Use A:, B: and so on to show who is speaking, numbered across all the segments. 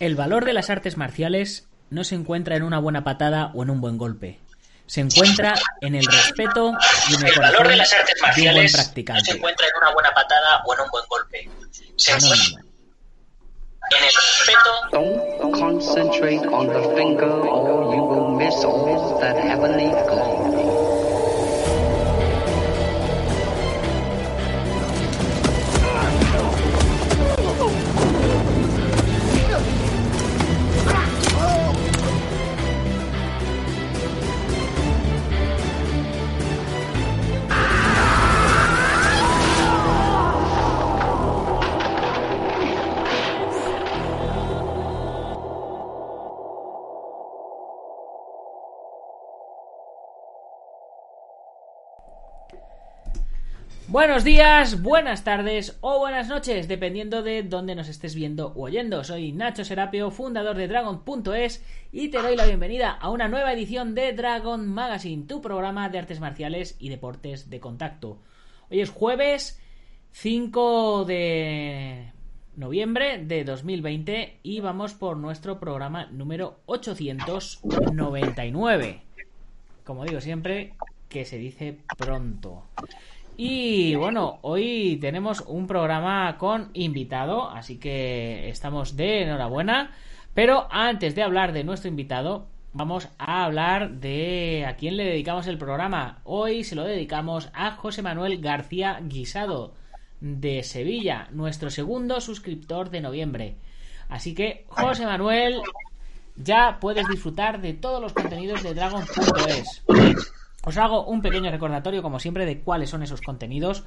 A: El valor de las artes marciales no se encuentra en una buena patada o en un buen golpe. Se encuentra en el respeto y en el, corazón de, las artes marciales de un buen practicante.
B: No se encuentra en una buena patada o en un buen golpe. Se encuentra en el respeto.
C: Don't concentrate on the finger or you will miss all that heavenly glory.
A: Buenos días, buenas tardes o buenas noches, dependiendo de dónde nos estés viendo o oyendo. Soy Nacho Serapio, fundador de Dragon.es y te doy la bienvenida a una nueva edición de Dragon Magazine, tu programa de artes marciales y deportes de contacto. Hoy es jueves 5 de noviembre de 2020 y vamos por nuestro programa número 899. Como digo siempre, que se dice pronto. Y bueno, hoy tenemos un programa con invitado, así que estamos de enhorabuena. Pero antes de hablar de nuestro invitado, vamos a hablar de a quién le dedicamos el programa. Hoy se lo dedicamos a José Manuel García Guisado de Sevilla, nuestro segundo suscriptor de noviembre. Así que, José Manuel, ya puedes disfrutar de todos los contenidos de Dragon.es. Os hago un pequeño recordatorio, como siempre, de cuáles son esos contenidos.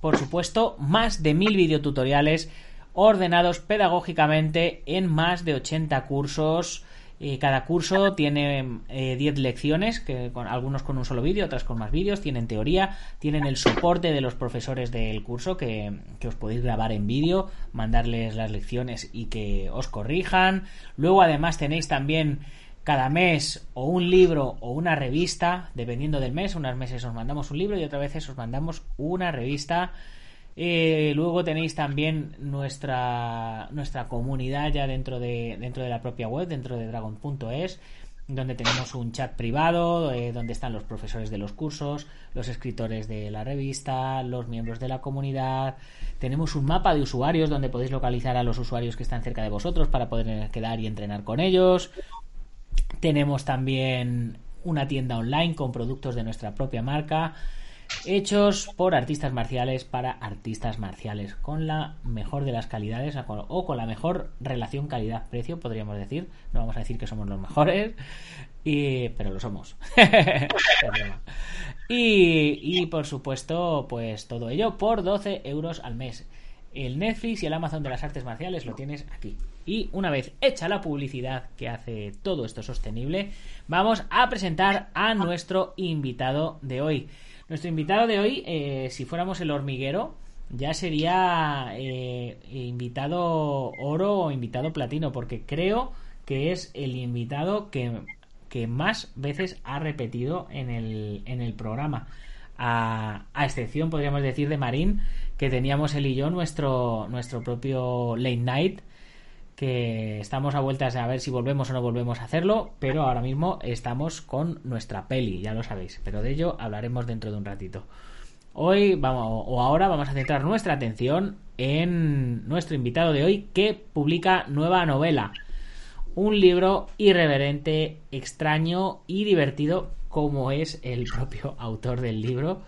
A: Por supuesto, más de mil videotutoriales ordenados pedagógicamente en más de 80 cursos. Eh, cada curso tiene 10 eh, lecciones, que con, algunos con un solo vídeo, otras con más vídeos, tienen teoría, tienen el soporte de los profesores del curso que, que os podéis grabar en vídeo, mandarles las lecciones y que os corrijan. Luego además tenéis también cada mes o un libro o una revista, dependiendo del mes. Unas meses os mandamos un libro y otras veces os mandamos una revista. Eh, luego tenéis también nuestra, nuestra comunidad ya dentro de, dentro de la propia web, dentro de dragon.es, donde tenemos un chat privado, eh, donde están los profesores de los cursos, los escritores de la revista, los miembros de la comunidad. Tenemos un mapa de usuarios donde podéis localizar a los usuarios que están cerca de vosotros para poder quedar y entrenar con ellos. Tenemos también una tienda online con productos de nuestra propia marca hechos por artistas marciales para artistas marciales con la mejor de las calidades o con la mejor relación calidad-precio podríamos decir. No vamos a decir que somos los mejores pero lo somos. Y, y por supuesto pues todo ello por 12 euros al mes el Netflix y el Amazon de las artes marciales lo tienes aquí y una vez hecha la publicidad que hace todo esto sostenible, vamos a presentar a nuestro invitado de hoy. Nuestro invitado de hoy, eh, si fuéramos el hormiguero, ya sería eh, invitado oro o invitado platino, porque creo que es el invitado que, que más veces ha repetido en el, en el programa. A, a, excepción, podríamos decir, de Marín, teníamos él y yo nuestro, nuestro propio late night que estamos a vueltas a ver si volvemos o no volvemos a hacerlo, pero ahora mismo estamos con nuestra peli, ya lo sabéis, pero de ello hablaremos dentro de un ratito. Hoy vamos o ahora vamos a centrar nuestra atención en nuestro invitado de hoy que publica nueva novela, un libro irreverente, extraño y divertido como es el propio autor del libro,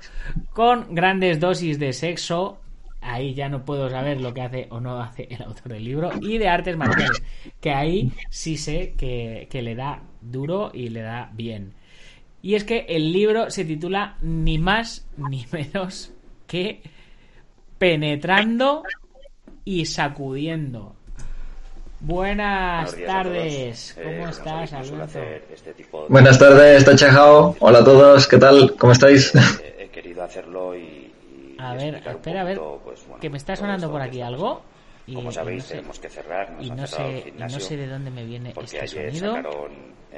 A: con grandes dosis de sexo, ahí ya no puedo saber lo que hace o no hace el autor del libro, y de artes marciales, que ahí sí sé que, le da duro y le da bien. Y es que el libro se titula ni más ni menos que Penetrando y Sacudiendo. Buenas tardes, ¿cómo eh, estás, Alberto?
D: Este
E: Buenas tardes, Tachajao. Hola a todos, ¿qué tal? ¿Cómo estáis?
D: He querido hacerlo y
A: a ver, espera, a ver, pues, que me está sonando por aquí algo.
D: Y, como sabéis, tenemos que cerrar.
A: y, no sé, y no sé de dónde me viene este sonido.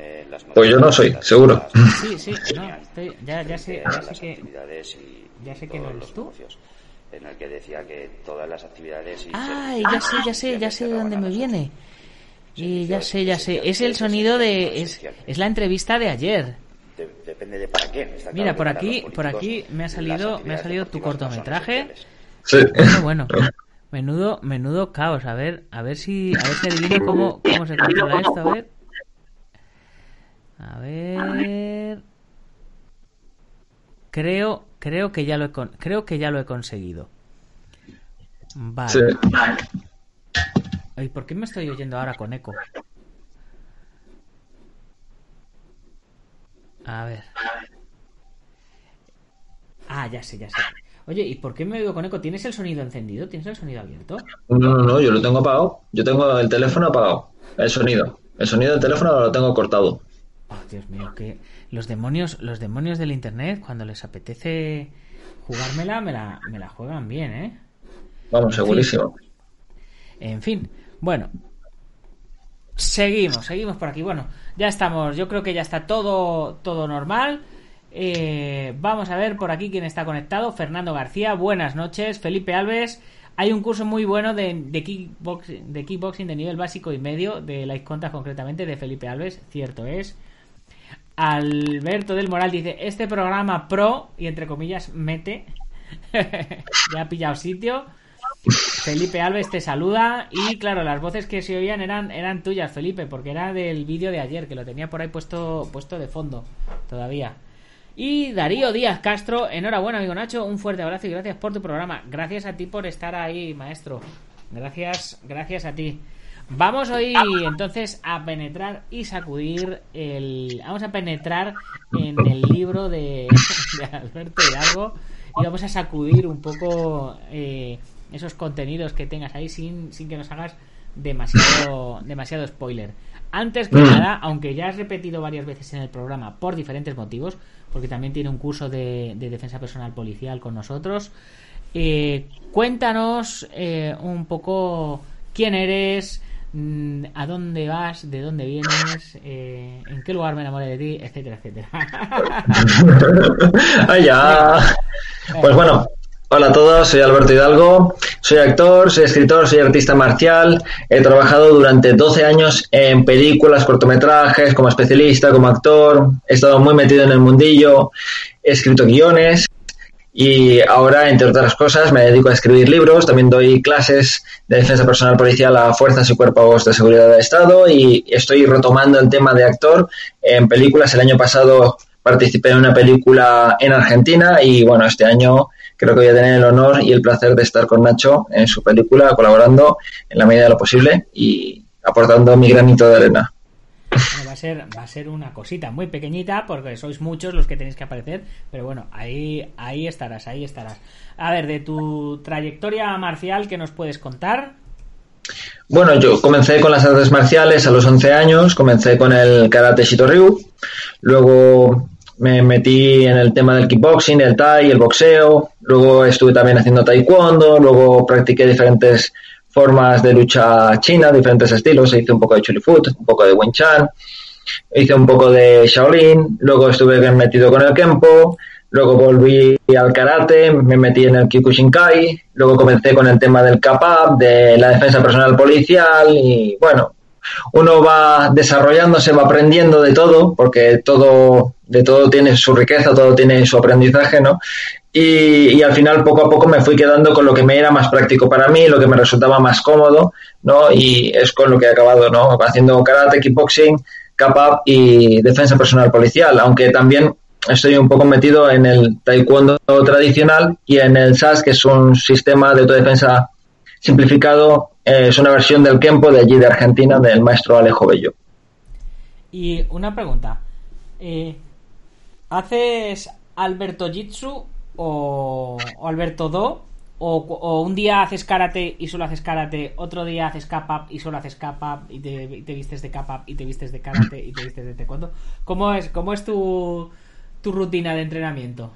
E: Eh, pues yo no soy, seguro.
A: Sí, sí, no, estoy, ya, ya sé, ya sé que, ya sé que no eres tú.
D: En el que decía que todas las actividades.
A: Ay, ya sé, ya sé, ya sé de dónde me viene. Y ya sé, ya sé. Es el sonido de. Es, es la entrevista de ayer.
D: De- depende de para quién. Está
A: Mira,
D: claro
A: por aquí, por aquí me ha salido, me ha salido tu cortometraje.
E: Sí.
A: Bueno, bueno. Menudo, menudo caos. A ver, a ver si, a ver si adivino cómo, cómo se controla esto. A ver. A ver. Creo, creo que ya lo he, con- creo que ya lo he conseguido. Vale.
E: Sí.
A: Ay, ¿por qué me estoy oyendo ahora con eco? A ver. Ah, ya sé, ya sé. Oye, ¿y por qué me oigo con eco? ¿Tienes el sonido encendido? ¿Tienes el sonido abierto?
E: No, no, no, yo lo tengo apagado. Yo tengo el teléfono apagado. El sonido. El sonido del teléfono lo tengo cortado.
A: Oh, Dios mío, que los demonios, los demonios del internet, cuando les apetece jugármela, me la, me la juegan bien, ¿eh?
E: Vamos, segurísimo.
A: En fin, bueno. Seguimos, seguimos por aquí. Bueno, ya estamos, yo creo que ya está todo, todo normal. Eh, vamos a ver por aquí quién está conectado. Fernando García, buenas noches. Felipe Alves, hay un curso muy bueno de, de, kickboxing, de kickboxing de nivel básico y medio, de Light Contact concretamente, de Felipe Alves, cierto es. Alberto del Moral dice, este programa pro, y entre comillas, mete, ya ha pillado sitio. Felipe Alves te saluda y claro, las voces que se oían eran, eran tuyas, Felipe, porque era del vídeo de ayer, que lo tenía por ahí puesto, puesto de fondo todavía. Y Darío Díaz Castro, enhorabuena, amigo Nacho, un fuerte abrazo y gracias por tu programa. Gracias a ti por estar ahí, maestro. Gracias, gracias a ti. Vamos hoy entonces a penetrar y sacudir el. Vamos a penetrar en el libro de, de Alberto Hidalgo y vamos a sacudir un poco eh, esos contenidos que tengas ahí sin, sin que nos hagas demasiado, demasiado spoiler. Antes que
E: Mm.
A: nada, aunque ya has repetido varias veces en el programa por diferentes motivos, porque también tiene un curso de, de defensa personal policial con nosotros, eh, cuéntanos eh, un poco quién eres, mm, a dónde vas, de dónde vienes, eh, en qué lugar me enamoré de ti, etcétera, etcétera.
E: ¡Ay, ya! Pues bueno, hola a todos, soy Alberto Hidalgo, soy actor, soy escritor, soy artista marcial, he trabajado durante 12 años en películas, cortometrajes, como especialista, como actor, he estado muy metido en el mundillo, he escrito guiones y ahora, entre otras cosas, me dedico a escribir libros, también doy clases de defensa personal policial a fuerzas y cuerpos de seguridad del Estado y estoy retomando el tema de actor en películas. El año pasado participé en una película en Argentina y bueno, este año creo que voy a tener el honor y el placer de estar con Nacho en su película, colaborando en la medida de lo posible y aportando mi granito de arena.
A: Bueno, va a ser va a ser una cosita muy pequeñita porque sois muchos los que tenéis que aparecer pero bueno ahí ahí estarás ahí estarás a ver de tu trayectoria marcial que nos puedes contar
E: Bueno, yo comencé con las artes marciales a los 11 años, comencé con el karate Shitoryu, luego me metí en el tema del kickboxing, el thai, el boxeo, luego estuve también haciendo taekwondo, luego practiqué diferentes formas de lucha china, diferentes estilos, hice un poco de chulifut, un poco de Wing Chun, hice un poco de Shaolin, luego estuve metido con el Kempo, luego volví al karate, me metí en el Kyokushinkai, luego comencé con el tema del Kapap, de la defensa personal policial y bueno, uno va desarrollándose, va aprendiendo de todo, porque todo, de todo tiene su riqueza, todo tiene su aprendizaje, ¿no? Y, y, al final poco a poco me fui quedando con lo que me era más práctico para mí, lo que me resultaba más cómodo, ¿no? Y es con lo que he acabado, ¿no? Haciendo karate, kickboxing, cap y defensa personal policial, aunque también estoy un poco metido en el taekwondo tradicional y en el SAS, que es un sistema de autodefensa simplificado, es una versión del Kempo de allí de Argentina, del maestro Alejo Bello.
A: Y una pregunta, eh, ¿haces Alberto Jitsu o, Alberto Do? O, un día haces karate y solo haces karate, otro día haces cap y solo haces cap y te, y te vistes de cap y te vistes de karate y te vistes de taekwondo. ¿Cómo es, cómo es tu, tu rutina de entrenamiento?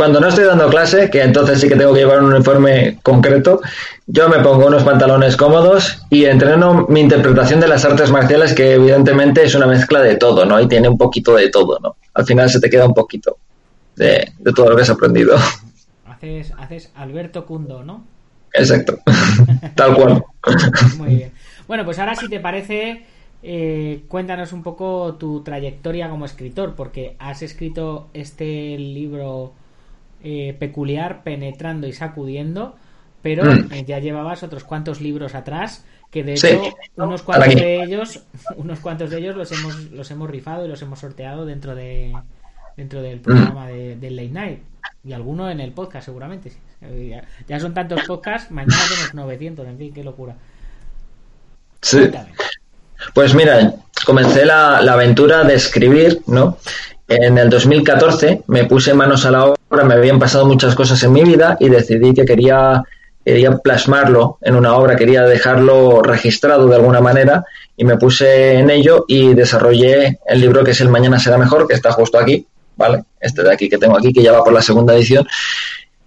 E: Cuando no estoy dando clase, que entonces sí que tengo que llevar un uniforme concreto, yo me pongo unos pantalones cómodos y entreno mi interpretación de las artes marciales, que evidentemente es una mezcla de todo, ¿no? Y tiene un poquito de todo, ¿no? Al final se te queda un poquito de, de todo lo que has aprendido.
A: Haces, haces Alberto Cundo, ¿no?
E: exacto. Tal cual.
A: Muy bien. Bueno, pues ahora si te parece, eh, cuéntanos un poco tu trayectoria como escritor, porque has escrito este libro eh, peculiar, penetrando y sacudiendo, pero
E: Mm.
A: eh, ya llevabas otros cuantos libros atrás, que de
E: Sí.
A: hecho unos cuantos de ellos, unos cuantos de ellos los hemos, los hemos rifado y los hemos sorteado dentro de dentro del programa de, del Late Night y alguno en el podcast seguramente. Eh, Ya, ya son tantos podcasts, mañana tenemos 900, en fin, qué locura.
E: Sí.
A: Cuéntame.
E: Pues mira, comencé la, la aventura de escribir, ¿no? En el 2014 me puse manos a la obra, me habían pasado muchas cosas en mi vida y decidí que quería, quería plasmarlo en una obra, quería dejarlo registrado de alguna manera y me puse en ello y desarrollé el libro que es El Mañana será mejor, que está justo aquí, ¿vale? Este de aquí que tengo aquí, que ya va por la segunda edición.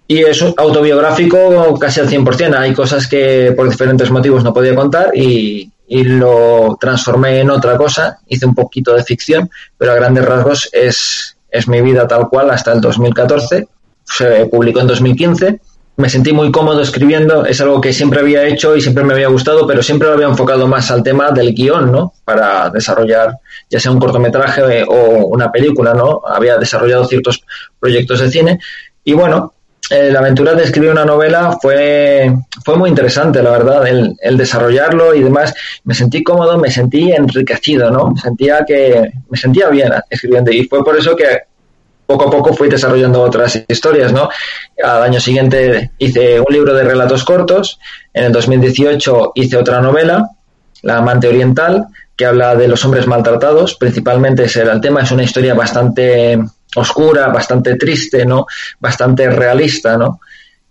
E: Y es autobiográfico casi al 100%. Hay cosas que por diferentes motivos no podía contar y, y lo transformé en otra cosa. Hice un poquito de ficción, pero a grandes rasgos es, es mi vida tal cual hasta el 2014. Se publicó en 2015. Me sentí muy cómodo escribiendo. Es algo que siempre había hecho y siempre me había gustado, pero siempre lo había enfocado más al tema del guion, ¿no? Para desarrollar ya sea un cortometraje o una película, ¿no? Había desarrollado ciertos proyectos de cine. Y bueno, eh, la aventura de escribir una novela fue, fue muy interesante, la verdad, el, el, desarrollarlo y demás. Me sentí cómodo, me sentí enriquecido, ¿no? Sentía que me sentía bien escribiendo y fue por eso que poco a poco fui desarrollando otras historias, ¿no? Al año siguiente hice un libro de relatos cortos, en el 2018 hice otra novela, La amante oriental, que habla de los hombres maltratados, principalmente era el tema, es una historia bastante oscura, bastante triste, ¿no? Bastante realista, ¿no?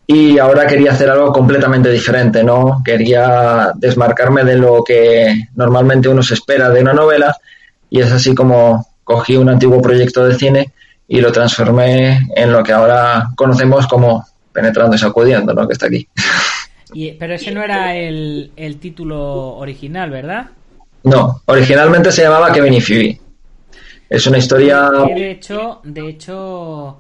E: Y ahora quería hacer algo completamente diferente, ¿no? Quería desmarcarme de lo que normalmente uno se espera de una novela y es así como cogí un antiguo proyecto de cine y lo transformé en lo que ahora conocemos como Penetrando y Sacudiendo, ¿no? Que está aquí.
A: Y, pero ese no era el, el título original, ¿verdad?
E: No, originalmente se llamaba Kevin y Phoebe. Es una historia.
A: De hecho, de hecho,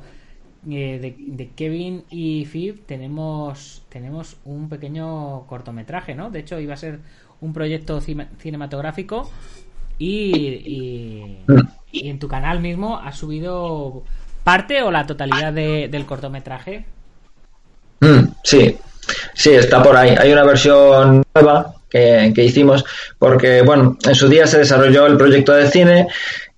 A: eh, de, de, Kevin y Phoebe tenemos tenemos un pequeño cortometraje, ¿no? De hecho, iba a ser un proyecto cinematográfico y, y, y en tu canal mismo has subido parte o la totalidad de, del cortometraje.
E: Mm, sí, sí, está por ahí. Hay una versión nueva que, que hicimos porque, bueno, en su día se desarrolló el proyecto de cine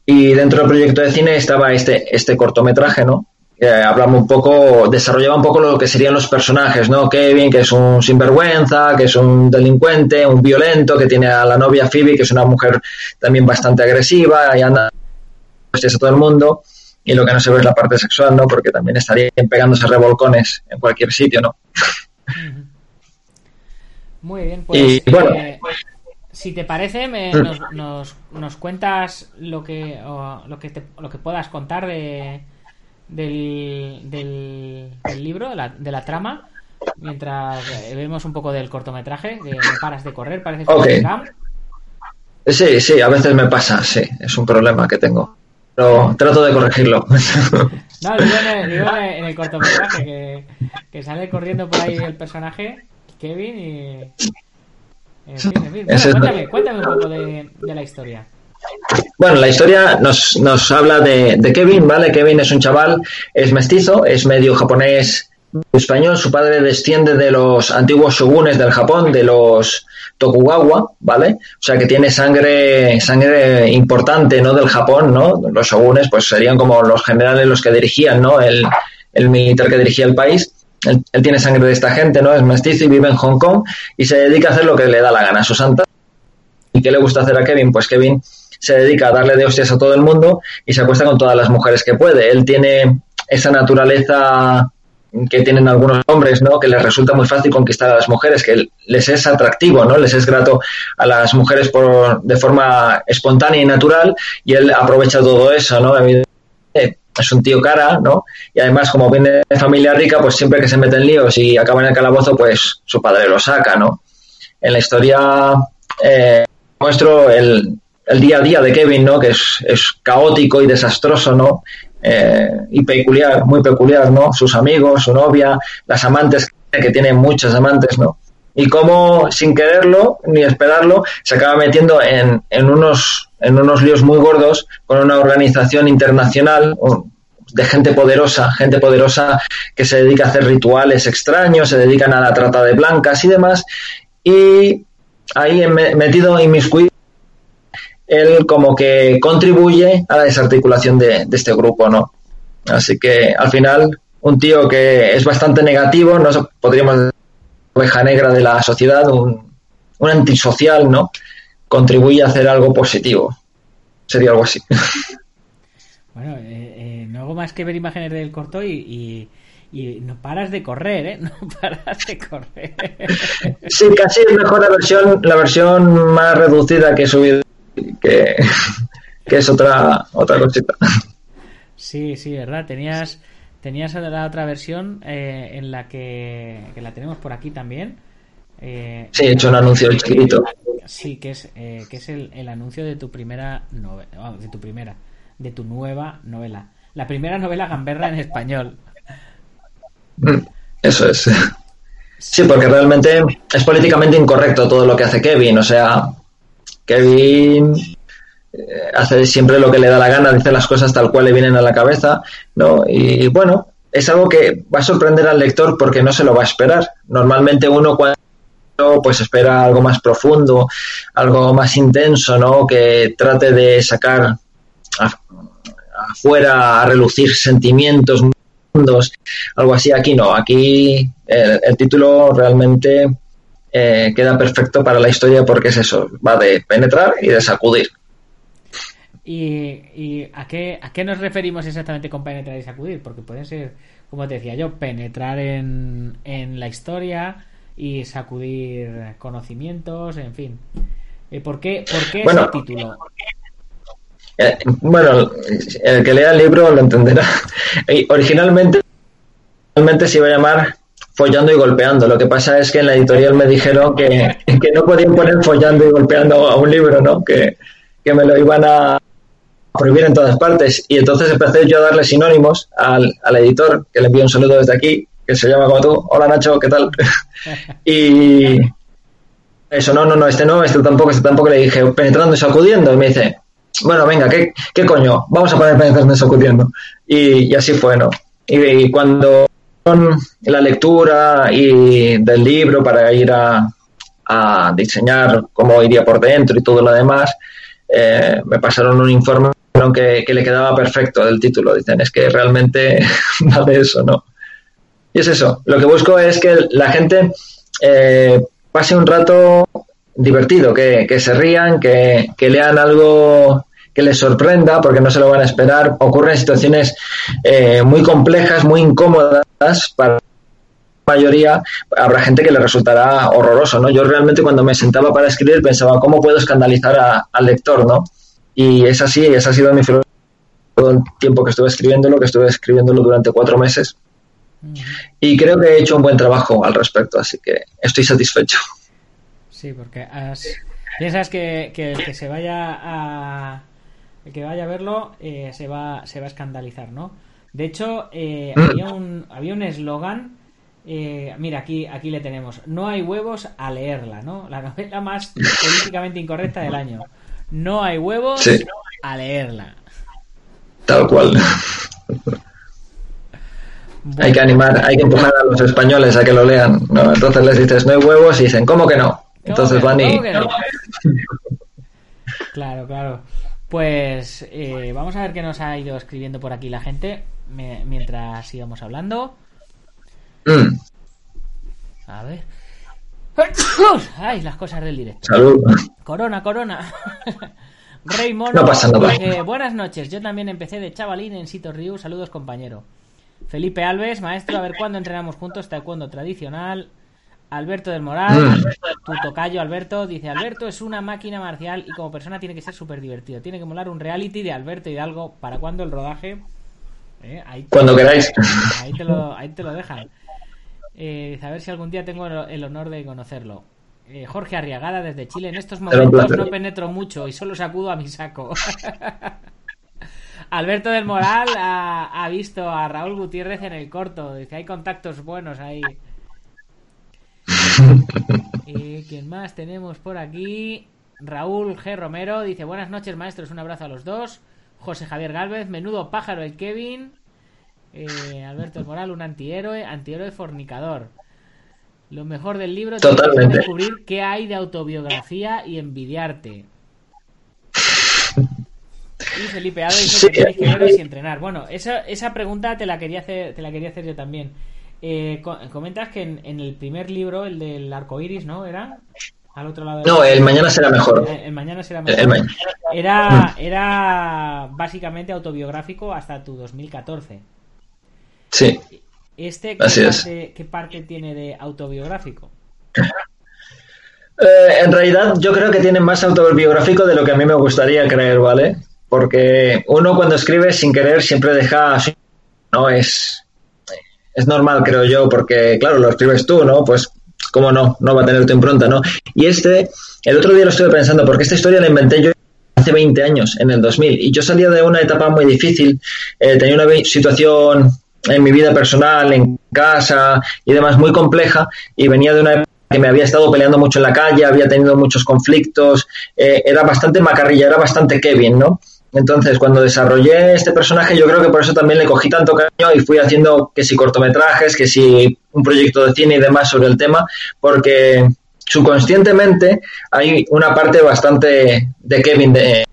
E: y dentro del proyecto de cine estaba este, este cortometraje, ¿no? Que hablamos un poco, desarrollaba un poco lo que serían los personajes, ¿no? Kevin, que es un sinvergüenza, que es un delincuente, un violento, que tiene a la novia Phoebe, que es una mujer también bastante agresiva y anda a todo el mundo. Y lo que no se ve es la parte sexual, ¿no? Porque también estarían pegándose revolcones en cualquier sitio, ¿no?
A: Muy bien, pues.
E: Y, bueno,
A: eh, si te parece, me, nos, nos, nos, cuentas lo que lo que, te, lo que puedas contar de, del, del, del, libro, de la, de la trama, mientras vemos un poco del cortometraje, que me paras de correr, parece
E: okay. Sí, sí, a veces me pasa, sí, es un problema que tengo. Pero trato de corregirlo.
A: No, digo en el, digo en el cortometraje, que, que, sale corriendo por ahí el personaje, Kevin, y. En fin, en fin. Bueno, cuéntame, cuéntame un poco de, de, la historia.
E: Bueno, la historia nos, nos habla de, de, Kevin, ¿vale? Kevin es un chaval, es mestizo, es medio japonés español, su padre desciende de los antiguos shogunes del Japón, de los Tokugawa, ¿vale? O sea que tiene sangre, sangre importante, ¿no? Del Japón, ¿no? Los shogunes, pues serían como los generales los que dirigían, ¿no? El, el militar que dirigía el país. Él, tiene sangre de esta gente, ¿no? Es mestizo y vive en Hong Kong y se dedica a hacer lo que le da la gana a su santa. ¿Y qué le gusta hacer a Kevin? Pues Kevin se dedica a darle de hostias a todo el mundo y se acuesta con todas las mujeres que puede. Él tiene esa naturaleza que tienen algunos hombres, ¿no? Que les resulta muy fácil conquistar a las mujeres, que les es atractivo, ¿no? Les es grato a las mujeres por, de forma espontánea y natural y él aprovecha todo eso, ¿no? Es un tío cara, ¿no? Y además, como viene de familia rica, pues siempre que se mete en líos y acaba en el calabozo, pues su padre lo saca, ¿no? En la historia eh, muestro el, el día a día de Kevin, ¿no? Que es, es caótico y desastroso, ¿no? Eh, y peculiar, muy peculiar, ¿no? Sus amigos, su novia, las amantes que tiene muchos amantes, ¿no? Y cómo, sin quererlo ni esperarlo, se acaba metiendo en, en, unos, en unos líos muy gordos con una organización internacional de gente poderosa, gente poderosa que se dedica a hacer rituales extraños, se dedican a la trata de blancas y demás. Y ahí metido inmiscuido, él como que contribuye a la desarticulación de, este grupo, ¿no? Así que al final, un tío que es bastante negativo, no podríamos decir oveja negra de la sociedad, un antisocial, ¿no? Contribuye a hacer algo positivo. Sería algo así.
A: Bueno, eh, eh, no hago más que ver imágenes del corto y, y, no paras de correr, ¿eh? No paras de correr.
E: Sí, casi es mejor la versión, la versión más reducida que he subido, que, que es otra, otra cosita.
A: Sí, sí, verdad. Tenías, tenías la otra versión eh, en la que, que, la tenemos por aquí también.
E: Eh, sí, he hecho un anuncio chiquito.
A: Sí, que es, eh, que es el, el, anuncio de tu primera novela, de tu primera, de tu nueva novela. La primera novela gamberra en español.
E: Mm, eso es. Sí, porque realmente es políticamente incorrecto todo lo que hace Kevin. O sea, Kevin eh, hace siempre lo que le da la gana, dice las cosas tal cual le vienen a la cabeza, ¿no? Y bueno, es algo que va a sorprender al lector porque no se lo va a esperar. Normalmente uno cuando pues espera algo más profundo, algo más intenso, ¿no? Que trate de sacar afuera a relucir sentimientos, mundos, algo así. Aquí no, aquí el, título realmente eh, queda perfecto para la historia porque es eso, va de penetrar y de sacudir.
A: ¿Y, a, qué, a qué nos referimos exactamente con penetrar y sacudir? Porque puede ser, como te decía yo, penetrar en, en la historia y sacudir conocimientos, en fin. Eh, ¿Por qué, por qué
E: bueno,
A: ese título?
E: Eh, bueno, el que lea el libro lo entenderá. originalmente, originalmente se iba a llamar Follando y Golpeando. Lo que pasa es que en la editorial me dijeron que, que no podían poner Follando y Golpeando a un libro, ¿no? Que, que me lo iban a prohibir en todas partes. Y entonces empecé yo a darle sinónimos al, al editor, que le envío un saludo desde aquí, que se llama como tú. Hola Nacho, ¿qué tal? y eso, no, no, no, este no, este tampoco, este tampoco. Le dije, penetrando y sacudiendo. Y me dice, bueno, venga, ¿qué, qué coño? Vamos a poner penetrando y sacudiendo. Y, y así fue, ¿no? Y, y cuando la lectura y del libro para ir a, a diseñar cómo iría por dentro y todo lo demás, eh, me pasaron un informe que, que, le quedaba perfecto el título. Dicen, es que realmente va de eso, ¿no? Y es eso. Lo que busco es que la gente eh, pase un rato divertido, que, que se rían, que, que, lean algo que les sorprenda, porque no se lo van a esperar. Ocurren situaciones eh, muy complejas, muy incómodas para mayoría habrá gente que le resultará horroroso, ¿no? Yo realmente cuando me sentaba para escribir pensaba, ¿cómo puedo escandalizar a, al lector, ¿no? Y es así, esa ha sido mi filosofía todo el tiempo que estuve escribiéndolo, que estuve escribiéndolo durante cuatro meses. Y creo que he hecho un buen trabajo al respecto, así que estoy satisfecho.
A: Sí, porque has... piensas que, que el que se vaya a el que vaya a verlo eh, se va se va a escandalizar, ¿no? De hecho, eh,
E: Mm.
A: había un había un eslogan eh, mira, aquí, aquí le tenemos. No hay huevos a leerla, ¿no? La novela más políticamente incorrecta del año. No hay huevos
E: Sí.
A: a leerla.
E: Tal cual. Hay que animar, hay que empujar a los españoles a que lo lean, ¿no? Entonces les dices, no hay huevos y dicen, ¿cómo que no? Entonces
A: ¿Cómo
E: van y...
A: ¿Cómo que no? Claro, claro. Pues eh, vamos a ver qué nos ha ido escribiendo por aquí la gente me- mientras íbamos hablando.
E: Mm,
A: A ver. Ay, las cosas del directo.
E: salud.
A: Corona, corona. Rey Mono.
E: No pasa nada.
A: eh, buenas noches. Yo también empecé de chavalín en Sito Ryu. Saludos, compañero. Felipe Alves, maestro, a ver cuándo entrenamos juntos. Taekwondo tradicional. Alberto del Moral, tu tocayo Alberto, dice Alberto es una máquina marcial y como persona tiene que ser súper divertido. Tiene que molar un reality de Alberto Hidalgo. ¿Para cuándo el rodaje? Eh, ahí,
E: Cuando queráis.
A: ahí te lo, ahí te lo dejan. Eh, a ver si algún día tengo el, honor de conocerlo. Eh, Jorge Arriagada desde Chile. En estos momentos no penetro mucho y solo sacudo a mi saco. Alberto del Moral ha, ha visto a Raúl Gutiérrez en el corto. Dice, hay contactos buenos ahí. ¿Y quién más tenemos por aquí? Raúl G. Romero dice: Buenas noches, maestros. Un abrazo a los dos. José Javier Galvez, menudo pájaro el Kevin. Eh, Alberto El Moral, un antihéroe, antihéroe fornicador. Lo mejor del libro es descubrir qué hay de autobiografía y envidiarte. Y Felipe Ado dice que tienes que veros y entrenar. Bueno, esa, esa pregunta te la quería hacer, te la quería hacer yo también. Eh, co- comentas que en, en el primer libro, el del arco iris, ¿no? ¿Era? Al otro lado del-
E: No, el mañana será mejor.
A: El, el mañana será mejor.
E: el mañana.
A: Era, era básicamente autobiográfico hasta tu 2014.
E: Sí.
A: ¿Este qué
E: Así es.
A: parte, qué parte tiene de autobiográfico?
E: Eh, en realidad yo creo que tiene más autobiográfico de lo que a mí me gustaría creer, ¿vale? Porque uno cuando escribe sin querer siempre deja... No, es... Es normal, creo yo, porque claro, lo escribes tú, ¿no? Pues, ¿cómo no? No va a tener tu impronta, ¿no? Y este, el otro día lo estuve pensando, porque esta historia la inventé yo hace 20 años, en el 2000, y yo salía de una etapa muy difícil, eh, tenía una situación en mi vida personal, en casa y demás muy compleja, y venía de una época que me había estado peleando mucho en la calle, había tenido muchos conflictos, eh, era bastante macarrilla, era bastante Kevin, ¿no? Entonces, cuando desarrollé este personaje, yo creo que por eso también le cogí tanto cariño y fui haciendo que si cortometrajes, que si un proyecto de cine y demás sobre el tema, porque subconscientemente hay una parte bastante de Kevin de...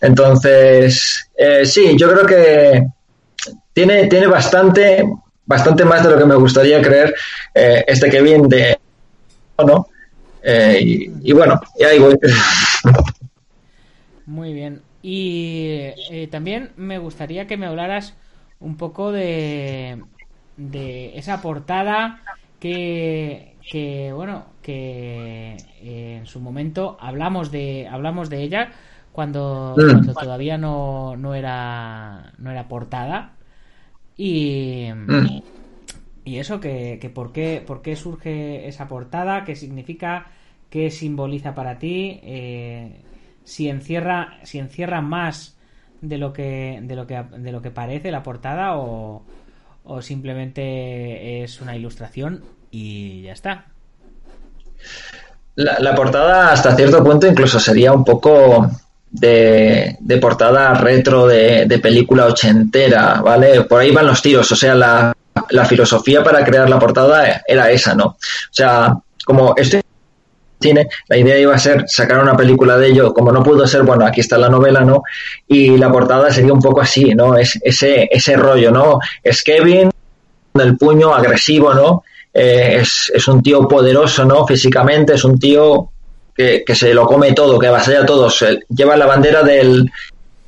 E: Entonces, eh, sí, yo creo que tiene, tiene bastante, bastante más de lo que me gustaría creer eh, este Kevin de... ¿no? Eh, y, y bueno, y ahí voy.
A: Muy bien. Y eh, también me gustaría que me hablaras un poco de, de esa portada que, que bueno, que eh, en su momento hablamos de hablamos de ella cuando,
E: Mm.
A: cuando todavía no, no era no era portada y
E: Mm.
A: y eso que, que por qué por qué surge esa portada qué significa qué simboliza para ti eh, si encierra si encierra más de lo que de lo que de lo que parece la portada o, o simplemente es una ilustración y ya está
E: La, portada hasta cierto punto incluso sería un poco de, de portada retro de, de película ochentera, ¿vale? Por ahí van los tiros, o sea, la, la filosofía para crear la portada era esa, ¿no? O sea, como estoy cine, la idea iba a ser sacar una película de ello, como no pudo ser, bueno, aquí está la novela, ¿no? Y la portada sería un poco así, ¿no? Es, ese, ese rollo, ¿no? Es Kevin el puño agresivo, ¿no? Eh, es, es un tío poderoso, ¿no? Físicamente, es un tío que, que se lo come todo, que avasalla a todos. Lleva la bandera del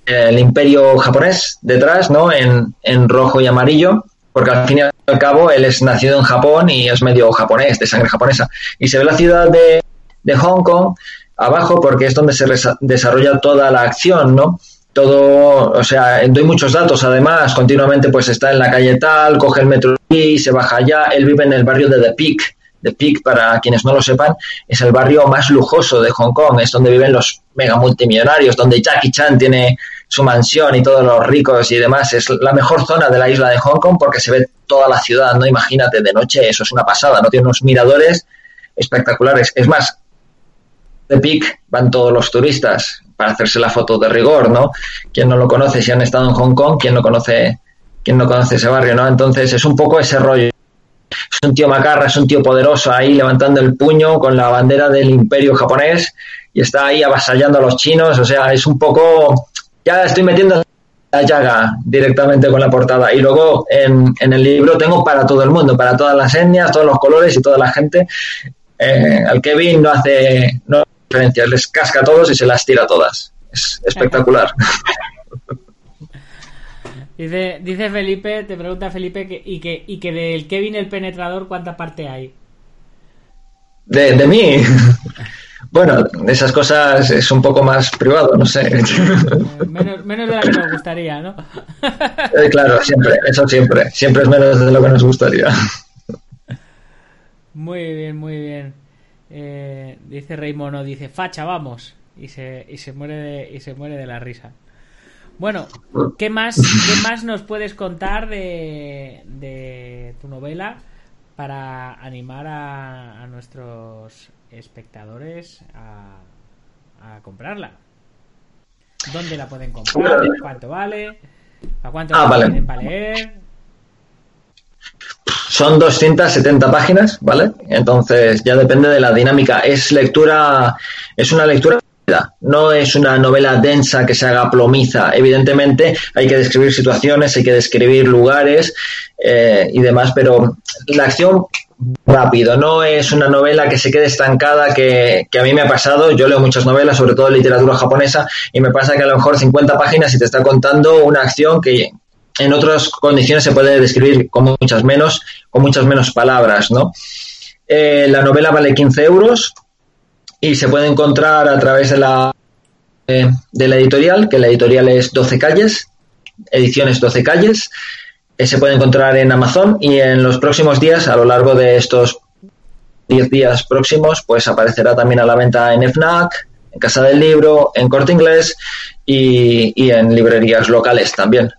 E: el imperio japonés detrás, ¿no? En, en rojo y amarillo, porque al fin y al cabo él es nacido en Japón y es medio japonés, de sangre japonesa. Y se ve la ciudad de, de Hong Kong abajo porque es donde se desarrolla toda la acción, ¿no? Todo, o sea, doy muchos datos además, continuamente pues está en la calle tal, coge el metro y se baja allá, él vive en el barrio de The Peak. The Peak, para quienes no lo sepan, es el barrio más lujoso de Hong Kong, es donde viven los mega multimillonarios, donde Jackie Chan tiene su mansión y todos los ricos y demás. Es la mejor zona de la isla de Hong Kong porque se ve toda la ciudad, ¿no? Imagínate, de noche eso es una pasada, ¿no? Tiene unos miradores espectaculares. Es más, de Peak van todos los turistas para hacerse la foto de rigor, ¿no? Quien no lo conoce, si han estado en Hong Kong, quien no conoce, quien no conoce ese barrio, ¿no? Entonces es un poco ese rollo. Es un tío macarra, es un tío poderoso ahí levantando el puño con la bandera del imperio japonés y está ahí avasallando a los chinos, o sea, es un poco... Ya estoy metiendo la llaga directamente con la portada y luego en, en el libro tengo para todo el mundo, para todas las etnias, todos los colores y toda la gente. Eh, al Kevin no hace no hace diferencias, les casca a todos y se las tira a todas. Es espectacular.
A: dice dice Felipe te pregunta Felipe que, y que y que del Kevin el penetrador cuánta parte hay
E: De, de mí. Bueno, de esas cosas es un poco más privado, no sé.
A: Eh, menos, menos de la que nos gustaría no
E: Eh, claro, siempre, eso siempre. Siempre es menos de lo que nos gustaría.
A: Muy bien, muy bien. Eh, dice Rey Mono, dice, facha, vamos. Y se, y se muere de, y se muere de la risa. Bueno, ¿qué más, qué más nos puedes contar de, de tu novela? para animar a, a nuestros espectadores a, a comprarla. ¿Dónde la pueden comprar? ¿Cuánto vale? ¿A cuánto
E: Ah,
A: la
E: vale.
A: para leer?
E: Son 270 páginas, ¿vale? Entonces ya depende de la dinámica. Es lectura, es una lectura no es una novela densa que se haga plomiza. Evidentemente hay que describir situaciones, hay que describir lugares eh, y demás, pero la acción rápido, no es una novela que se quede estancada, que, que a mí me ha pasado, yo leo muchas novelas, sobre todo literatura japonesa, y me pasa que a lo mejor 50 páginas y te está contando una acción que en otras condiciones se puede describir con muchas menos, con muchas menos palabras, ¿no? Eh, la novela vale 15 euros y se puede encontrar a través de la, eh, de la editorial, que la editorial es 12 calles, ediciones 12 calles. Eh, se puede encontrar en Amazon y en los próximos días, a lo largo de estos 10 días próximos, pues aparecerá también a la venta en FNAC, en Casa del Libro, en Corte Inglés y, y en librerías locales también.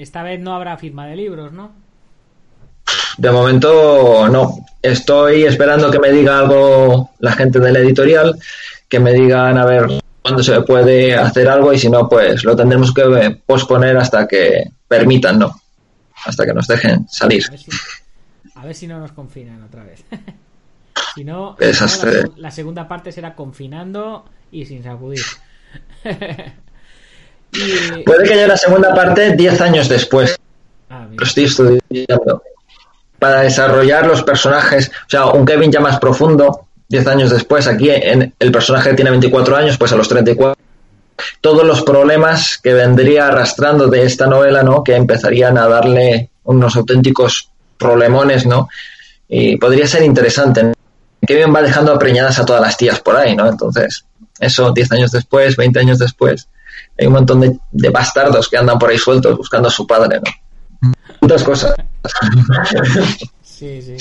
A: Esta vez no habrá firma de libros, ¿no?
E: De momento no. Estoy esperando que me diga algo la gente de la editorial, que me digan a ver cuándo se puede hacer algo y si no, pues lo tendremos que posponer hasta que permitan, ¿no? Hasta que nos dejen salir.
A: A ver si, a ver si no nos confinan otra vez. si no, si la, la segunda parte será confinando y sin sacudir. y...
E: Puede que haya la segunda parte 10 años después.
A: Ah.
E: Lo estoy estudiando. Para desarrollar los personajes, o sea, un Kevin ya más profundo, 10 años después, aquí en, el personaje tiene 24 años, pues a los 34 todos los problemas que vendría arrastrando de esta novela, ¿no? Que empezarían a darle unos auténticos problemones, ¿no? Y podría ser interesante. ¿no? Kevin va dejando preñadas a todas las tías por ahí, ¿no? Entonces, eso 10 años después, 20 años después, hay un montón de, de bastardos que andan por ahí sueltos buscando a su padre, ¿no? Muchas cosas.
A: Sí, sí.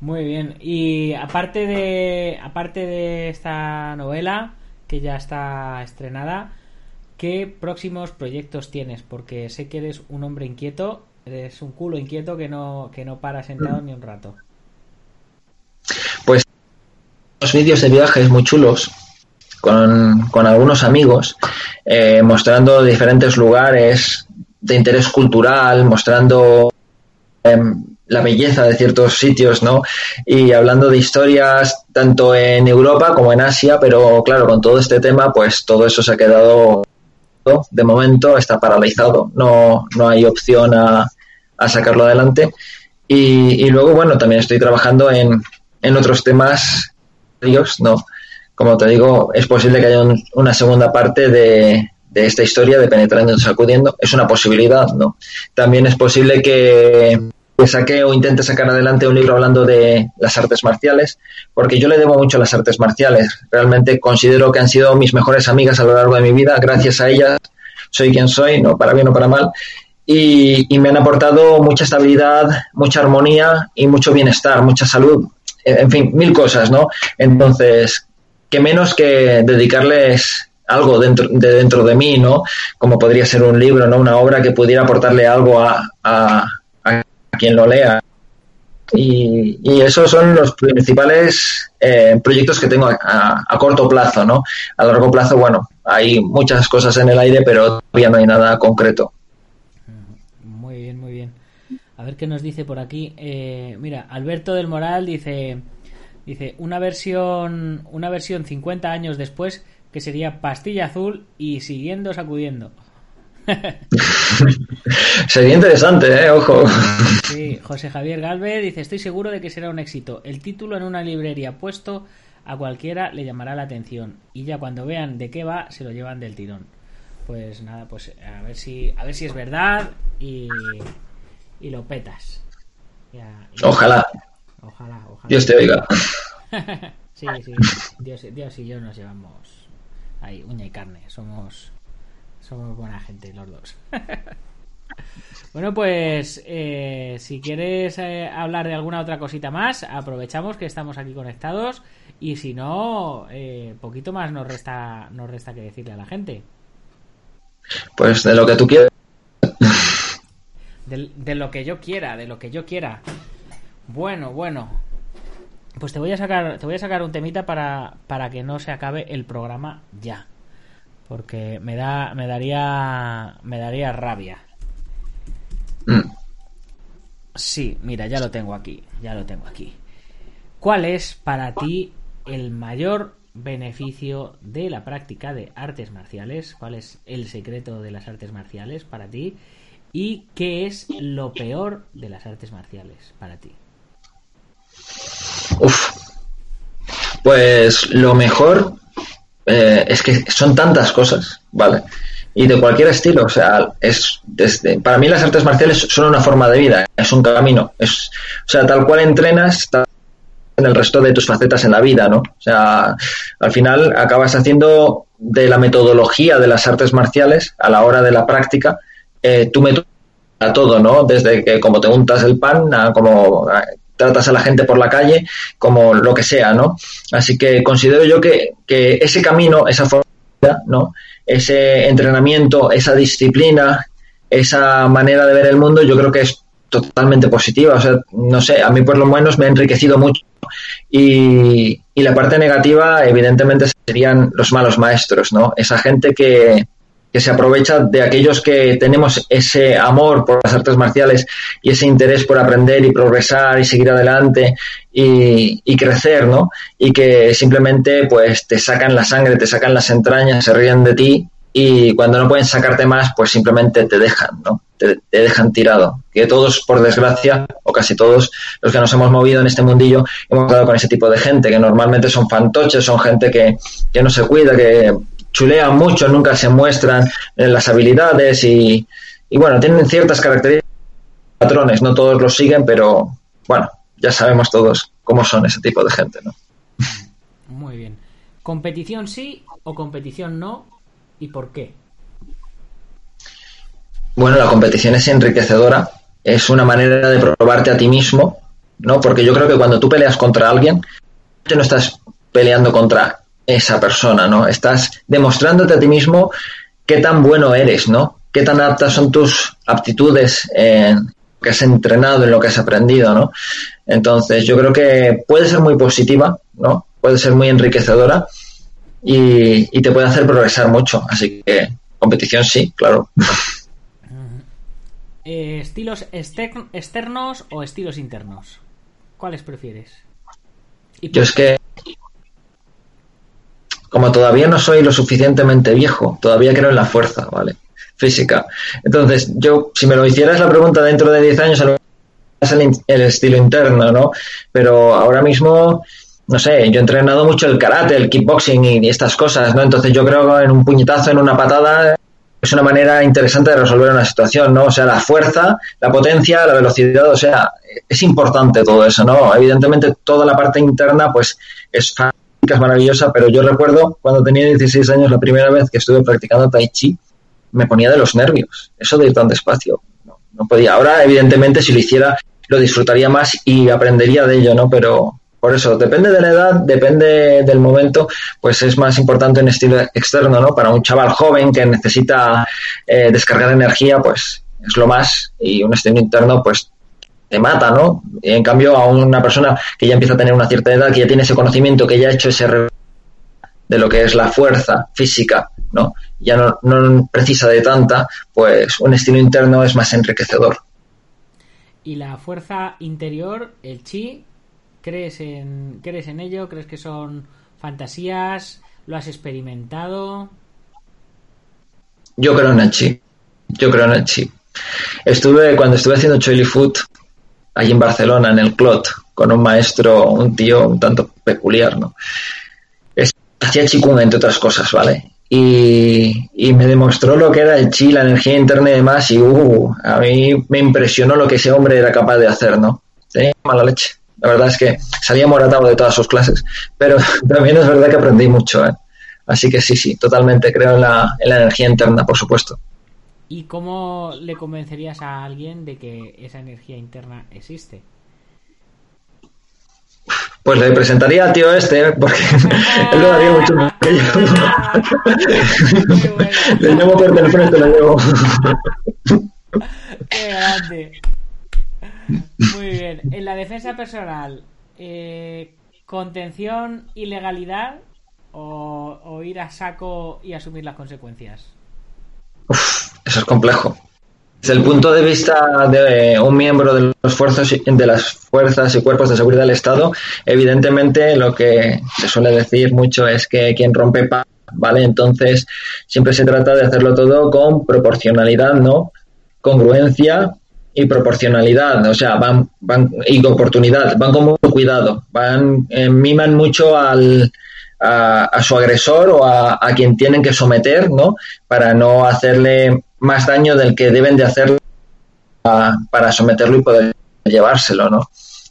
A: Muy bien. Y aparte de aparte de esta novela que ya está estrenada, ¿qué próximos proyectos tienes? Porque sé que eres un hombre inquieto, eres un culo inquieto que no que no para sentado ni un rato.
E: Pues los vídeos de viajes muy chulos con, con algunos amigos, eh, mostrando diferentes lugares de interés cultural, mostrando em, la belleza de ciertos sitios, ¿no? Y hablando de historias tanto en Europa como en Asia, pero claro, con todo este tema, pues todo eso se ha quedado, de momento está paralizado, no, no hay opción a, a sacarlo adelante. Y, y luego, bueno, también estoy trabajando en, en otros temas, ¿no? Como te digo, es posible que haya un- una segunda parte de, de esta historia de Penetrando y Sacudiendo. Es una posibilidad, ¿no? También es posible que, que saque o intente sacar adelante un libro hablando de las artes marciales, porque yo le debo mucho a las artes marciales. Realmente considero que han sido mis mejores amigas a lo largo de mi vida. Gracias a ellas soy quien soy, no para bien o para mal. Y, y me han aportado mucha estabilidad, mucha armonía y mucho bienestar, mucha salud. En fin, mil cosas, ¿no? Entonces, que menos que dedicarles algo dentro de dentro de mí, ¿no? Como podría ser un libro, ¿no? Una obra que pudiera aportarle algo a, a, quien lo lea. Y, y esos son los principales eh, proyectos que tengo a, a- a corto plazo, ¿no? A largo plazo, bueno, hay muchas cosas en el aire, pero todavía no hay nada concreto.
A: Muy bien, muy bien. A ver qué nos dice por aquí. Eh, mira, Alberto del Moral dice dice una versión una versión 50 años después que sería pastilla azul y siguiendo sacudiendo.
E: Sería interesante, ¿eh? Ojo.
A: Sí, José Javier Galvez dice, estoy seguro de que será un éxito. El título en una librería puesto a cualquiera le llamará la atención y ya cuando vean de qué va se lo llevan del tirón. Pues nada, pues a ver si a ver si es verdad y, y lo petas. Ya- y-
E: Ojalá.
A: Ojalá, ojalá.
E: Dios te oiga.
A: sí, sí. Dios, Dios y yo nos llevamos ahí uña y carne. Somos somos buena gente los dos. bueno, pues eh, si quieres eh, hablar de alguna otra cosita más, aprovechamos que estamos aquí conectados y si no, eh, poquito más nos resta nos resta que decirle a la gente.
E: Pues de lo que tú quieras.
A: De, de lo que yo quiera, de lo que yo quiera. Bueno, bueno. Pues te voy a sacar, te voy a sacar un temita para, para que no se acabe el programa ya. Porque me da, me daría, me daría rabia.
E: Mm.
A: Sí, mira, ya lo tengo aquí, ya lo tengo aquí. ¿Cuál es para ti el mayor beneficio de la práctica de artes marciales? ¿Cuál es el secreto de las artes marciales para ti? ¿Y qué es lo peor de las artes marciales para ti?
E: Uf. Pues lo mejor eh, es que son tantas cosas, ¿vale? Y de cualquier estilo, o sea, es desde para mí las artes marciales son una forma de vida, es un camino, es o sea, tal cual entrenas tal en el resto de tus facetas en la vida, ¿no? O sea, al final acabas haciendo de la metodología de las artes marciales a la hora de la práctica eh, tu método a todo, ¿no? Desde que como te untas el pan a como tratas a la gente por la calle, como lo que sea, ¿no? Así que considero yo que, que ese camino, esa forma, ¿no? Ese entrenamiento, esa disciplina, esa manera de ver el mundo, yo creo que es totalmente positiva. O sea, no sé, a mí por lo menos me ha enriquecido mucho. Y, y la parte negativa, evidentemente, serían los malos maestros, ¿no? Esa gente que, que se aprovecha de aquellos que tenemos ese amor por las artes marciales y ese interés por aprender y progresar y seguir adelante y, crecer, ¿no? Y que simplemente pues te sacan la sangre, te sacan las entrañas, se ríen de ti y cuando no pueden sacarte más, pues simplemente te dejan, ¿no? Te, te, dejan tirado. Que todos, por desgracia, o casi todos los que nos hemos movido en este mundillo, hemos dado con ese tipo de gente, que normalmente son fantoches, son gente que, que no se cuida, que chulean mucho, nunca se muestran las habilidades y, y bueno, tienen ciertas características, patrones, no todos los siguen, pero bueno, ya sabemos todos cómo son ese tipo de gente, ¿no?
A: Muy bien. ¿Competición sí o competición no? ¿Y por qué?
E: Bueno, la competición es enriquecedora, es una manera de probarte a ti mismo, ¿no? Porque yo creo que cuando tú peleas contra alguien, tú no estás peleando contra esa persona, ¿no? Estás demostrándote a ti mismo qué tan bueno eres, ¿no? Qué tan aptas son tus aptitudes en lo que has entrenado, en lo que has aprendido, ¿no? Entonces, yo creo que puede ser muy positiva, ¿no? Puede ser muy enriquecedora y, y te puede hacer progresar mucho. Así que, competición sí, claro.
A: Eh, ¿Estilos externos o estilos internos? ¿Cuáles prefieres?
E: Yo es que como todavía no soy lo suficientemente viejo, todavía creo en la fuerza, ¿vale? Física. Entonces, yo, si me lo hicieras la pregunta dentro de 10 años, el, el, estilo interno, ¿no? Pero ahora mismo, no sé, yo he entrenado mucho el karate, el kickboxing y, y estas cosas, ¿no? Entonces yo creo que en un puñetazo, en una patada, es una manera interesante de resolver una situación, ¿no? O sea, la fuerza, la potencia, la velocidad, o sea, es importante todo eso, ¿no? Evidentemente toda la parte interna, pues, es es maravillosa, pero yo recuerdo cuando tenía 16 años, la primera vez que estuve practicando Tai Chi, me ponía de los nervios. Eso de ir tan despacio. No, no podía. Ahora, evidentemente, si lo hiciera, lo disfrutaría más y aprendería de ello, ¿no? Pero por eso, depende de la edad, depende del momento, pues es más importante un estilo externo, ¿no? Para un chaval joven que necesita eh, descargar energía, pues es lo más. Y un estilo interno, pues te mata, ¿no? En cambio, a una persona que ya empieza a tener una cierta edad, que ya tiene ese conocimiento, que ya ha hecho ese de lo que es la fuerza física, ¿no? Ya no, no precisa de tanta, pues un estilo interno es más enriquecedor.
A: ¿Y la fuerza interior, el chi, crees en, crees en ello? ¿Crees que son fantasías? ¿Lo has experimentado?
E: Yo creo en el chi. Yo creo en el chi. Estuve, cuando estuve haciendo Choili Food, allí en Barcelona, en el Clot, con un maestro, un tío un tanto peculiar, ¿no? Es, hacía Qigong, entre otras cosas, ¿vale? Y, y, me demostró lo que era el chi, la energía interna y demás, y uh, a mí me impresionó lo que ese hombre era capaz de hacer, ¿no? Tenía mala leche. La verdad es que salía moratado de todas sus clases, pero también es verdad que aprendí mucho, ¿eh? Así que sí, sí, totalmente creo en la, en la energía interna, por supuesto.
A: ¿Y cómo le convencerías a alguien de que esa energía interna existe?
E: Pues le presentaría al tío este, porque él lo haría mucho más que yo. le llevo por del frente, lo llevo.
A: Qué grande. Muy bien. En la defensa personal, eh, ¿contención y legalidad o, o ir a saco y asumir las consecuencias?
E: Uf, eso es complejo. Desde el punto de vista de un miembro de los fuerzas de las fuerzas y cuerpos de seguridad del Estado, evidentemente lo que se suele decir mucho es que quien rompe paz, ¿vale? Entonces, siempre se trata de hacerlo todo con proporcionalidad, ¿no? Congruencia y proporcionalidad, o sea, van, van y oportunidad, van con mucho cuidado, van eh, miman mucho al, a, su agresor o a, a quien tienen que someter, ¿no? Para no hacerle más daño del que deben de hacer para someterlo y poder llevárselo, ¿no?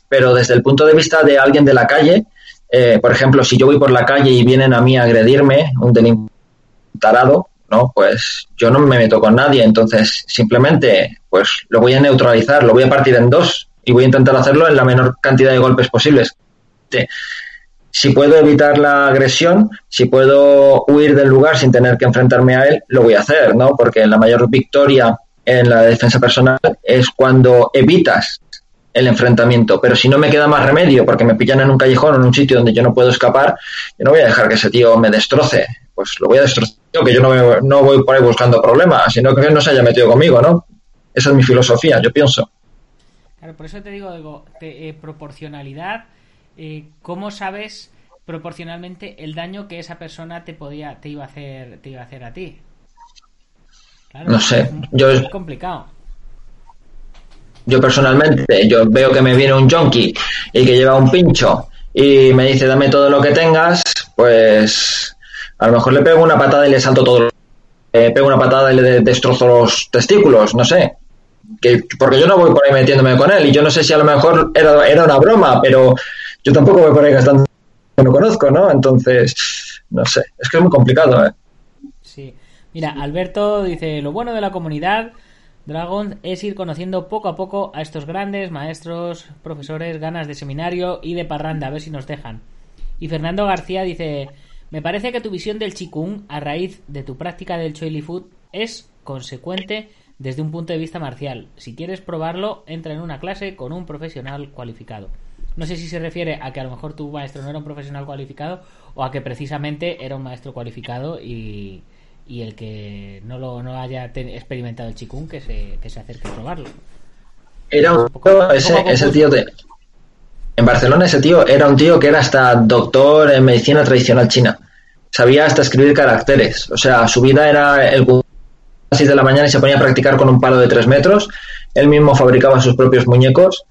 E: Pero desde el punto de vista de alguien de la calle, eh, por ejemplo, si yo voy por la calle y vienen a mí a agredirme, un delincuente tarado, ¿no? Pues yo no me meto con nadie, entonces simplemente pues lo voy a neutralizar, lo voy a partir en dos y voy a intentar hacerlo en la menor cantidad de golpes posibles. Si puedo evitar la agresión, si puedo huir del lugar sin tener que enfrentarme a él, lo voy a hacer, ¿no? Porque la mayor victoria en la defensa personal es cuando evitas el enfrentamiento. Pero si no me queda más remedio porque me pillan en un callejón o en un sitio donde yo no puedo escapar, yo no voy a dejar que ese tío me destroce. Pues lo voy a destrozar, que yo no, me- no voy por ahí buscando problemas, sino que no se haya metido conmigo, ¿no? Esa es mi filosofía, yo pienso.
A: Claro, por eso te digo, digo te- eh, proporcionalidad. Eh, ¿Cómo sabes proporcionalmente el daño que esa persona te podía, te iba a hacer, te iba a hacer a ti? Claro,
E: No sé,
A: es
E: yo-
A: es complicado.
E: Yo personalmente, yo veo que me viene un junkie y que lleva un pincho y me dice dame todo lo que tengas, pues a lo mejor le pego una patada y le salto todo. Le pego una patada y le de- destrozo los testículos, no sé. Que, porque yo no voy por ahí metiéndome con él y yo no sé si a lo mejor era, era una broma, pero yo tampoco voy por ahí gastando no conozco, ¿no? Entonces, no sé, es que es muy complicado, ¿eh?
A: Sí. Mira, Alberto dice, lo bueno de la comunidad Dragon es ir conociendo poco a poco a estos grandes maestros, profesores, ganas de seminario y de parranda, a ver si nos dejan. Y Fernando García dice, me parece que tu visión del Qigong a raíz de tu práctica del Choi Li Food es consecuente desde un punto de vista marcial. Si quieres probarlo, entra en una clase con un profesional cualificado. No sé si se refiere a que a lo mejor tu maestro no era un profesional cualificado o a que precisamente era un maestro cualificado y, y el que no lo no haya experimentado el chikung que se, que se acerque a probarlo.
E: Era un
A: poco- un
E: ese, ese tío de... En Barcelona ese tío era un tío que era hasta doctor en medicina tradicional china. Sabía hasta escribir caracteres. O sea, su vida era el las 6 de la mañana y se ponía a practicar con un palo de 3 metros. Él mismo fabricaba sus propios muñecos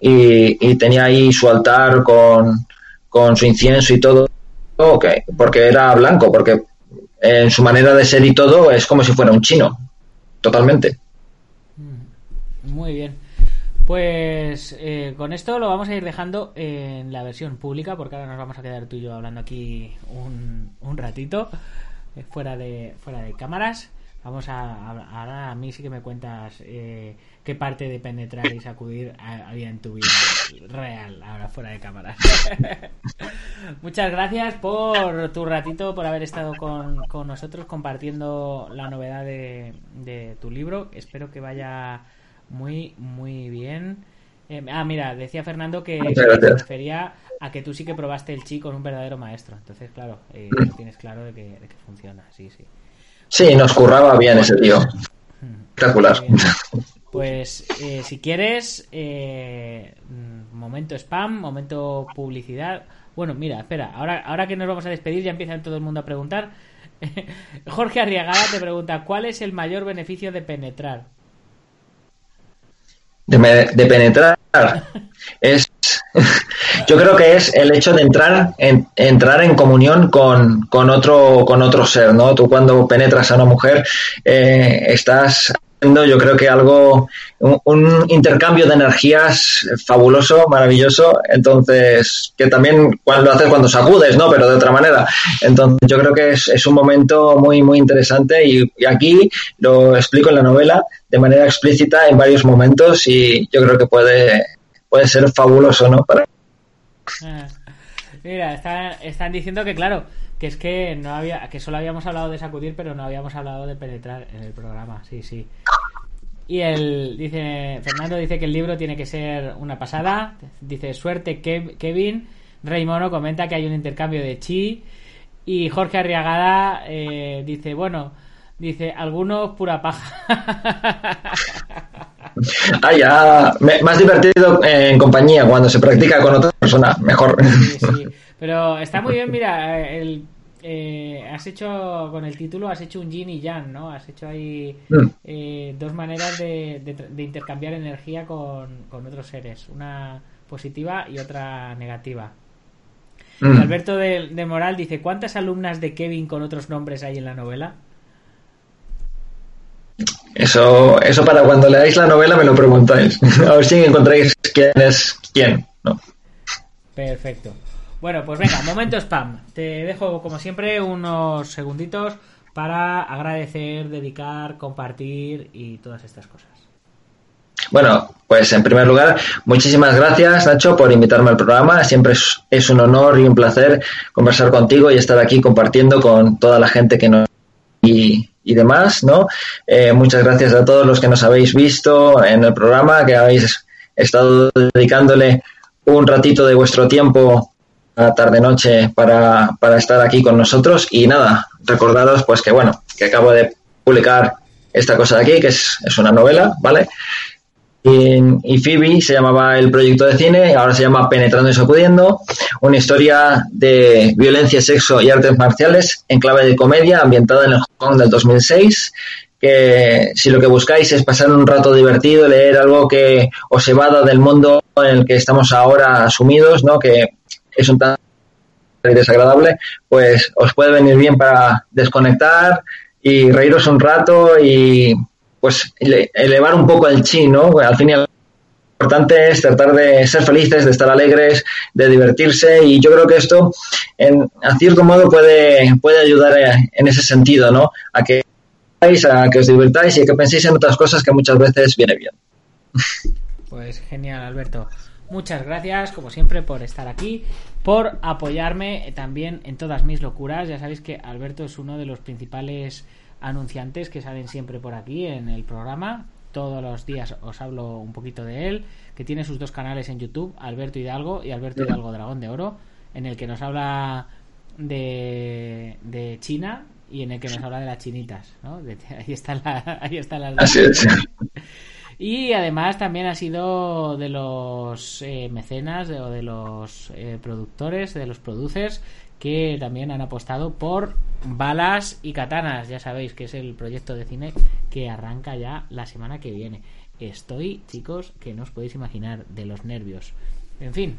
E: y, tenía ahí su altar con, con su incienso y todo. Ok, porque era blanco, porque en su manera de ser y todo es como si fuera un chino. Totalmente.
A: Muy bien. Pues eh, con esto lo vamos a ir dejando en la versión pública porque ahora nos vamos a quedar tú y yo hablando aquí un, un ratito eh, fuera de fuera de cámaras. Vamos a, a- ahora a mí sí que me cuentas eh, qué parte de penetrar y sacudir ha- había en tu vida real ahora fuera de cámaras. Muchas gracias por tu ratito, por haber estado con, con nosotros compartiendo la novedad de, de tu libro. Espero que vaya muy, muy bien. Eh, ah, mira, decía Fernando que, se refería a que tú sí que probaste el chi con un verdadero maestro. Entonces, claro, eh, lo tienes claro de que, de que funciona. Sí, sí.
E: Sí, nos curraba bien ese tío. Espectacular.
A: Pues eh, si quieres, eh, momento spam, momento publicidad. Bueno, mira, espera, ahora, ahora que nos vamos a despedir ya empieza todo el mundo a preguntar. Jorge Arriagada te pregunta, ¿cuál es el mayor beneficio de penetrar?
E: De, penetrar. Es, yo creo que es el hecho de entrar en, entrar en comunión con, con otro con otro ser, ¿no? Tú cuando penetras a una mujer eh, estás yo creo que algo un, un intercambio de energías fabuloso, maravilloso. Entonces que también cuando lo haces cuando sacudes, ¿no? Pero de otra manera. Entonces yo creo que es, es un momento muy muy interesante y, y aquí lo explico en la novela de manera explícita en varios momentos y yo creo que puede puede ser fabuloso, ¿no? Para
A: Ah, Mira, están, están diciendo que claro, que es que no había, que solo habíamos hablado de sacudir, pero no habíamos hablado de penetrar en el programa. Sí, sí. Y el dice Fernando dice que el libro tiene que ser una pasada. Dice suerte Kev- Kevin. Rey Mono comenta que hay un intercambio de chi. Y Jorge Arriagada eh, dice, bueno, dice, algunos pura paja.
E: Ah, ya. más divertido en compañía, cuando se practica con otra persona, mejor.
A: Sí, sí. Pero está muy bien, mira, el, eh, has hecho con el título, has hecho un yin y yang, ¿no? Has hecho ahí
E: Mm.
A: eh, dos maneras de, de intercambiar energía con, con otros seres, una positiva y otra negativa.
E: Mm.
A: Alberto de, de Moral dice, ¿cuántas alumnas de Kevin con otros nombres hay en la novela?
E: Eso, eso para cuando leáis la novela me lo preguntáis. A ver si encontráis quién es quién. ¿no?
A: Perfecto. Bueno, pues venga, momento spam. Te dejo, como siempre, unos segunditos para agradecer, dedicar, compartir y todas estas cosas.
E: Bueno, pues en primer lugar, muchísimas gracias, Nacho, por invitarme al programa. Siempre es, un honor y un placer conversar contigo y estar aquí compartiendo con toda la gente que nos y, y demás, ¿no? Eh, muchas gracias a todos los que nos habéis visto en el programa, que habéis estado dedicándole un ratito de vuestro tiempo tarde-noche para, para estar aquí con nosotros. Y nada, recordaros pues que bueno, que acabo de publicar esta cosa de aquí, que es, es una novela, ¿vale? Y, y Phoebe se llamaba el proyecto de cine, ahora se llama Penetrando y Sacudiendo, una historia de violencia, sexo y artes marciales en clave de comedia ambientada en el Hong Kong del 2006 que si lo que buscáis es pasar un rato divertido, leer algo que os evada del mundo en el que estamos ahora sumidos, ¿no? que es un tanto desagradable, pues os puede venir bien para desconectar y reíros un rato y pues ele- elevar un poco el chi, ¿no? Al fin y al lo importante es tratar de ser felices, de estar alegres, de divertirse y yo creo que esto en, a cierto modo puede, puede ayudar eh, en ese sentido, ¿no? A que a que os divirtáis y a que penséis en otras cosas que muchas veces viene bien.
A: Pues genial, Alberto. Muchas gracias, como siempre, por estar aquí, por apoyarme también en todas mis locuras. Ya sabéis que Alberto es uno de los principales anunciantes que salen siempre por aquí en el programa. Todos los días os hablo un poquito de él, que tiene sus dos canales en YouTube, Alberto Hidalgo y Alberto Hidalgo Dragón de Oro, en el que nos habla de, de China y en el que nos habla de las chinitas. ¿no? De- ahí están la, ahí están las.
E: Así es.
A: Y además también ha sido de los eh, mecenas o de los eh, productores, de los producers que también han apostado por balas y katanas. Ya sabéis que es el proyecto de cine que arranca ya la semana que viene. Estoy, chicos, que no os podéis imaginar de los nervios. En fin,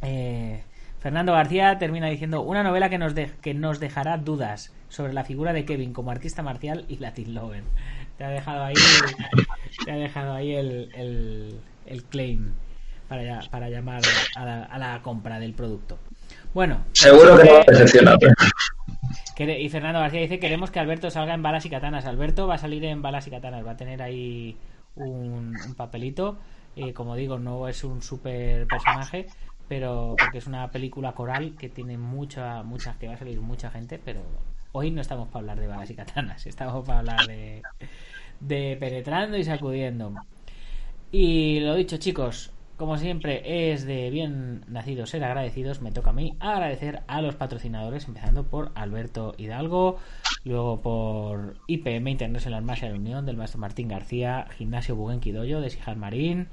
A: eh, Fernando García termina diciendo una novela que nos, de- que nos dejará dudas sobre la figura de Kevin como artista marcial y Latin Lover. Te ha dejado ahí, te ha dejado ahí el, el, el claim para, ya- para llamar a la, a la compra del producto. Bueno,
E: Seguro que no.
A: Quere- Y Fernando García dice queremos que Alberto salga en balas y katanas. Alberto va a salir en balas y katanas, va a tener ahí un, un papelito. Eh, como digo, no es un super personaje, pero porque es una película coral que tiene mucha, mucha, que va a salir mucha gente, pero hoy no estamos para hablar de balas y katanas, estamos para hablar de, penetrando y sacudiendo. Y lo dicho, chicos, como siempre es de bien nacidos ser agradecidos, me toca a mí agradecer a los patrocinadores, empezando por Alberto Hidalgo, luego por IPM International Martial Unión del maestro Martín García, Gimnasio Buguenquidoyo de Sijal Marín,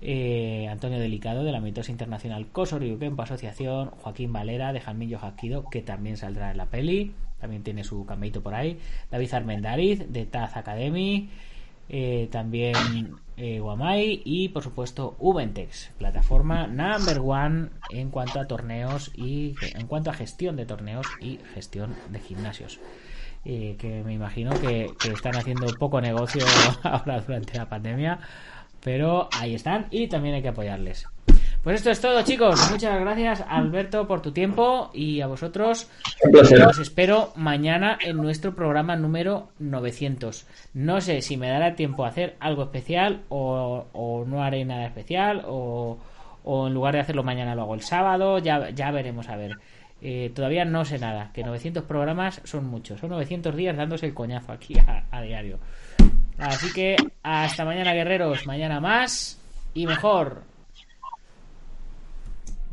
A: eh, Antonio Delicado de la Mitosa Internacional Kempo Asociación, Joaquín Valera de Jalmillo Jaquido, que también saldrá en la peli, también tiene su cameito por ahí, David Armendariz de Taz Academy, eh, también eh, Guamai y por supuesto Ubentex, plataforma number one en cuanto a torneos y en cuanto a gestión de torneos y gestión de gimnasios. Eh, que me imagino que están haciendo poco negocio ahora durante la pandemia, pero ahí están y también hay que apoyarles. Pues esto es todo, chicos. Muchas gracias, Alberto, por tu tiempo y a vosotros. Os espero mañana en nuestro programa número 900. No sé si me dará tiempo a hacer algo especial o, o no haré nada especial o, o en lugar de hacerlo mañana lo hago el sábado. Ya, ya veremos a ver. Eh, todavía no sé nada. Que 900 programas son muchos. Son 900 días dándose el coñazo aquí a, a diario. Así que hasta mañana, guerreros. Mañana más y mejor.